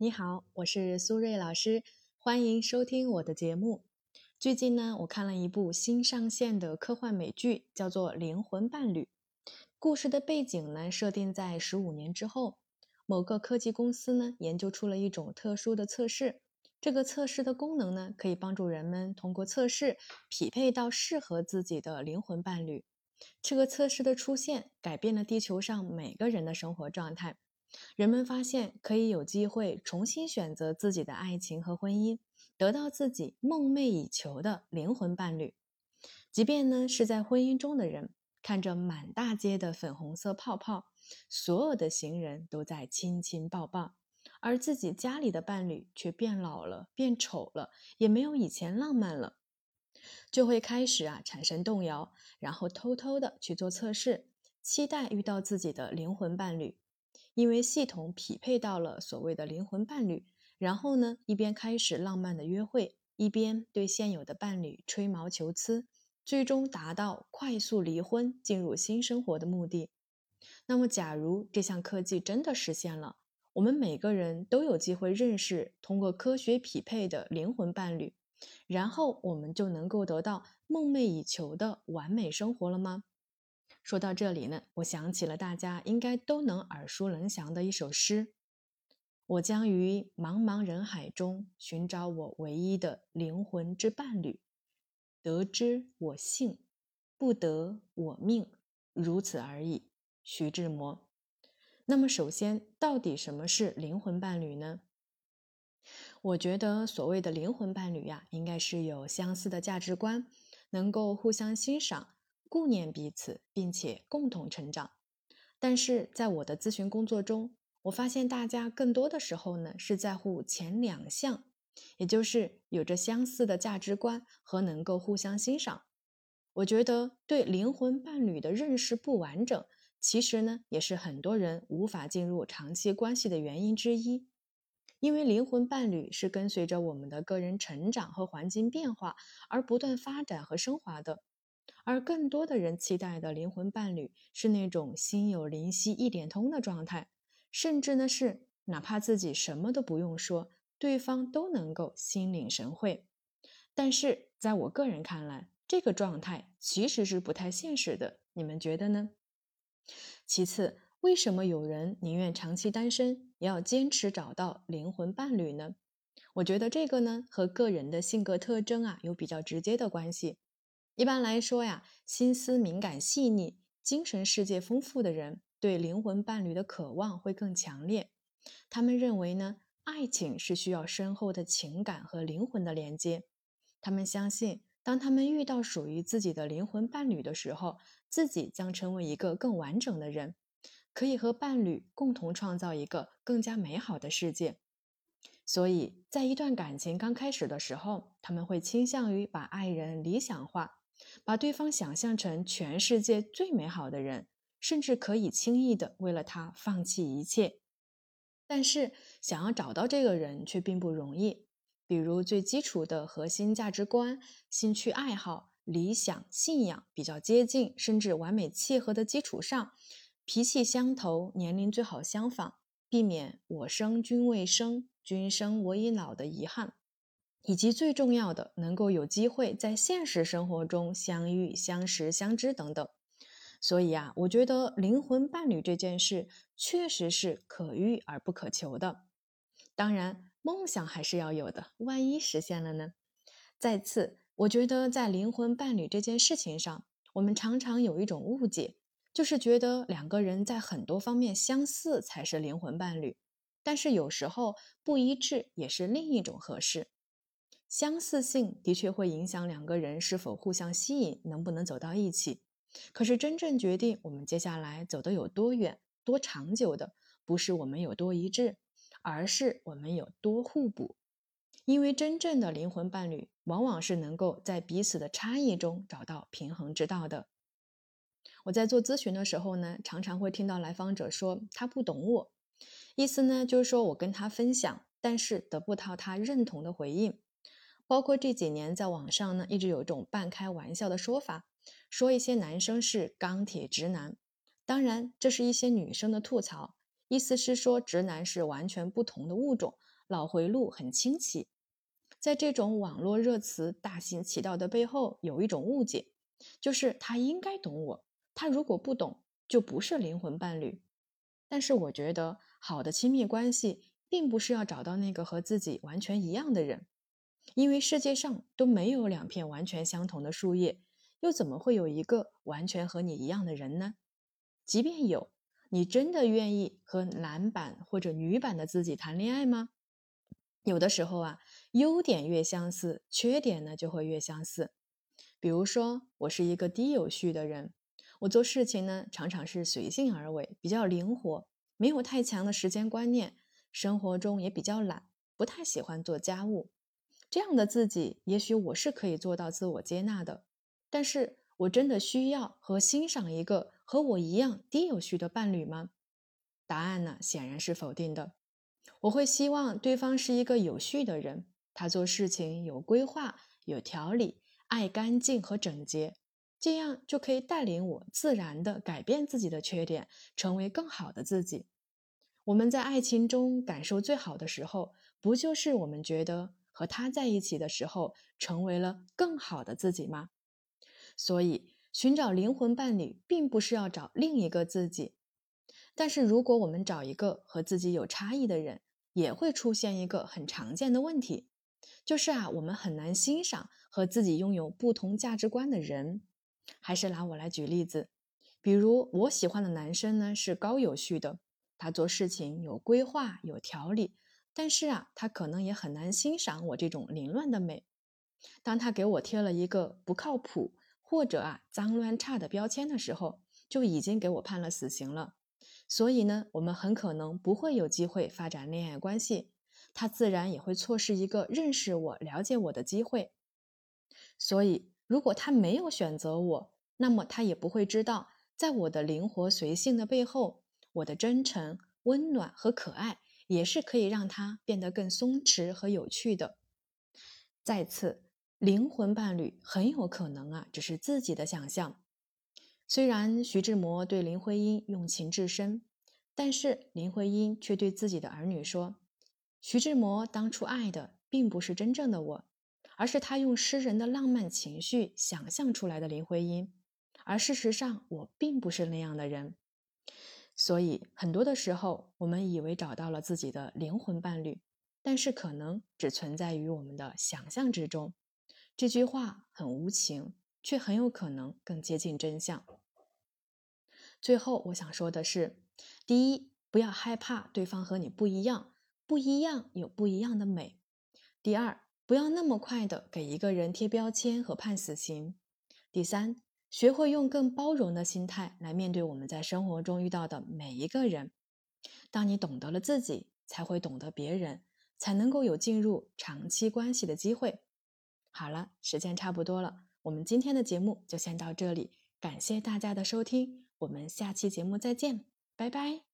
你好，我是苏瑞老师，欢迎收听我的节目。最近呢，我看了一部新上线的科幻美剧，叫做《灵魂伴侣》。故事的背景呢，设定在十五年之后，某个科技公司呢，研究出了一种特殊的测试。这个测试的功能呢，可以帮助人们通过测试匹配到适合自己的灵魂伴侣。这个测试的出现，改变了地球上每个人的生活状态。人们发现可以有机会重新选择自己的爱情和婚姻，得到自己梦寐以求的灵魂伴侣。即便呢是在婚姻中的人，看着满大街的粉红色泡泡，所有的行人都在亲亲抱抱。而自己家里的伴侣却变老了、变丑了，也没有以前浪漫了，就会开始啊产生动摇，然后偷偷的去做测试，期待遇到自己的灵魂伴侣，因为系统匹配到了所谓的灵魂伴侣，然后呢一边开始浪漫的约会，一边对现有的伴侣吹毛求疵，最终达到快速离婚、进入新生活的目的。那么，假如这项科技真的实现了？我们每个人都有机会认识通过科学匹配的灵魂伴侣，然后我们就能够得到梦寐以求的完美生活了吗？说到这里呢，我想起了大家应该都能耳熟能详的一首诗：“我将于茫茫人海中寻找我唯一的灵魂之伴侣，得之我幸，不得我命，如此而已。”徐志摩。那么，首先，到底什么是灵魂伴侣呢？我觉得，所谓的灵魂伴侣呀，应该是有相似的价值观，能够互相欣赏、顾念彼此，并且共同成长。但是在我的咨询工作中，我发现大家更多的时候呢，是在乎前两项，也就是有着相似的价值观和能够互相欣赏。我觉得对灵魂伴侣的认识不完整。其实呢，也是很多人无法进入长期关系的原因之一，因为灵魂伴侣是跟随着我们的个人成长和环境变化而不断发展和升华的，而更多的人期待的灵魂伴侣是那种心有灵犀一点通的状态，甚至呢是哪怕自己什么都不用说，对方都能够心领神会。但是在我个人看来，这个状态其实是不太现实的，你们觉得呢？其次，为什么有人宁愿长期单身，也要坚持找到灵魂伴侣呢？我觉得这个呢，和个人的性格特征啊有比较直接的关系。一般来说呀，心思敏感细腻、精神世界丰富的人，对灵魂伴侣的渴望会更强烈。他们认为呢，爱情是需要深厚的情感和灵魂的连接。他们相信。当他们遇到属于自己的灵魂伴侣的时候，自己将成为一个更完整的人，可以和伴侣共同创造一个更加美好的世界。所以在一段感情刚开始的时候，他们会倾向于把爱人理想化，把对方想象成全世界最美好的人，甚至可以轻易的为了他放弃一切。但是想要找到这个人却并不容易。比如最基础的核心价值观、兴趣爱好、理想、信仰比较接近，甚至完美契合的基础上，脾气相投，年龄最好相仿，避免“我生君未生，君生我已老”的遗憾，以及最重要的，能够有机会在现实生活中相遇、相识、相知等等。所以啊，我觉得灵魂伴侣这件事确实是可遇而不可求的。当然。梦想还是要有的，万一实现了呢？再次，我觉得在灵魂伴侣这件事情上，我们常常有一种误解，就是觉得两个人在很多方面相似才是灵魂伴侣，但是有时候不一致也是另一种合适。相似性的确会影响两个人是否互相吸引，能不能走到一起。可是真正决定我们接下来走得有多远、多长久的，不是我们有多一致。而是我们有多互补，因为真正的灵魂伴侣往往是能够在彼此的差异中找到平衡之道的。我在做咨询的时候呢，常常会听到来访者说他不懂我，意思呢就是说我跟他分享，但是得不到他认同的回应。包括这几年在网上呢，一直有一种半开玩笑的说法，说一些男生是钢铁直男，当然这是一些女生的吐槽。意思是说，直男是完全不同的物种，脑回路很清奇。在这种网络热词大行其道的背后，有一种误解，就是他应该懂我，他如果不懂，就不是灵魂伴侣。但是我觉得，好的亲密关系，并不是要找到那个和自己完全一样的人，因为世界上都没有两片完全相同的树叶，又怎么会有一个完全和你一样的人呢？即便有，你真的愿意和男版或者女版的自己谈恋爱吗？有的时候啊。优点越相似，缺点呢就会越相似。比如说，我是一个低有序的人，我做事情呢常常是随性而为，比较灵活，没有太强的时间观念，生活中也比较懒，不太喜欢做家务。这样的自己，也许我是可以做到自我接纳的。但是我真的需要和欣赏一个和我一样低有序的伴侣吗？答案呢显然是否定的。我会希望对方是一个有序的人。他做事情有规划、有条理，爱干净和整洁，这样就可以带领我自然的改变自己的缺点，成为更好的自己。我们在爱情中感受最好的时候，不就是我们觉得和他在一起的时候，成为了更好的自己吗？所以，寻找灵魂伴侣，并不是要找另一个自己。但是，如果我们找一个和自己有差异的人，也会出现一个很常见的问题。就是啊，我们很难欣赏和自己拥有不同价值观的人。还是拿我来举例子，比如我喜欢的男生呢是高有序的，他做事情有规划、有条理，但是啊，他可能也很难欣赏我这种凌乱的美。当他给我贴了一个不靠谱或者啊脏乱差的标签的时候，就已经给我判了死刑了。所以呢，我们很可能不会有机会发展恋爱关系。他自然也会错失一个认识我、了解我的机会。所以，如果他没有选择我，那么他也不会知道，在我的灵活随性的背后，我的真诚、温暖和可爱，也是可以让他变得更松弛和有趣的。再次，灵魂伴侣很有可能啊，只是自己的想象。虽然徐志摩对林徽因用情至深，但是林徽因却对自己的儿女说。徐志摩当初爱的并不是真正的我，而是他用诗人的浪漫情绪想象出来的林徽因。而事实上，我并不是那样的人。所以，很多的时候，我们以为找到了自己的灵魂伴侣，但是可能只存在于我们的想象之中。这句话很无情，却很有可能更接近真相。最后，我想说的是：第一，不要害怕对方和你不一样。不一样有不一样的美。第二，不要那么快的给一个人贴标签和判死刑。第三，学会用更包容的心态来面对我们在生活中遇到的每一个人。当你懂得了自己，才会懂得别人，才能够有进入长期关系的机会。好了，时间差不多了，我们今天的节目就先到这里，感谢大家的收听，我们下期节目再见，拜拜。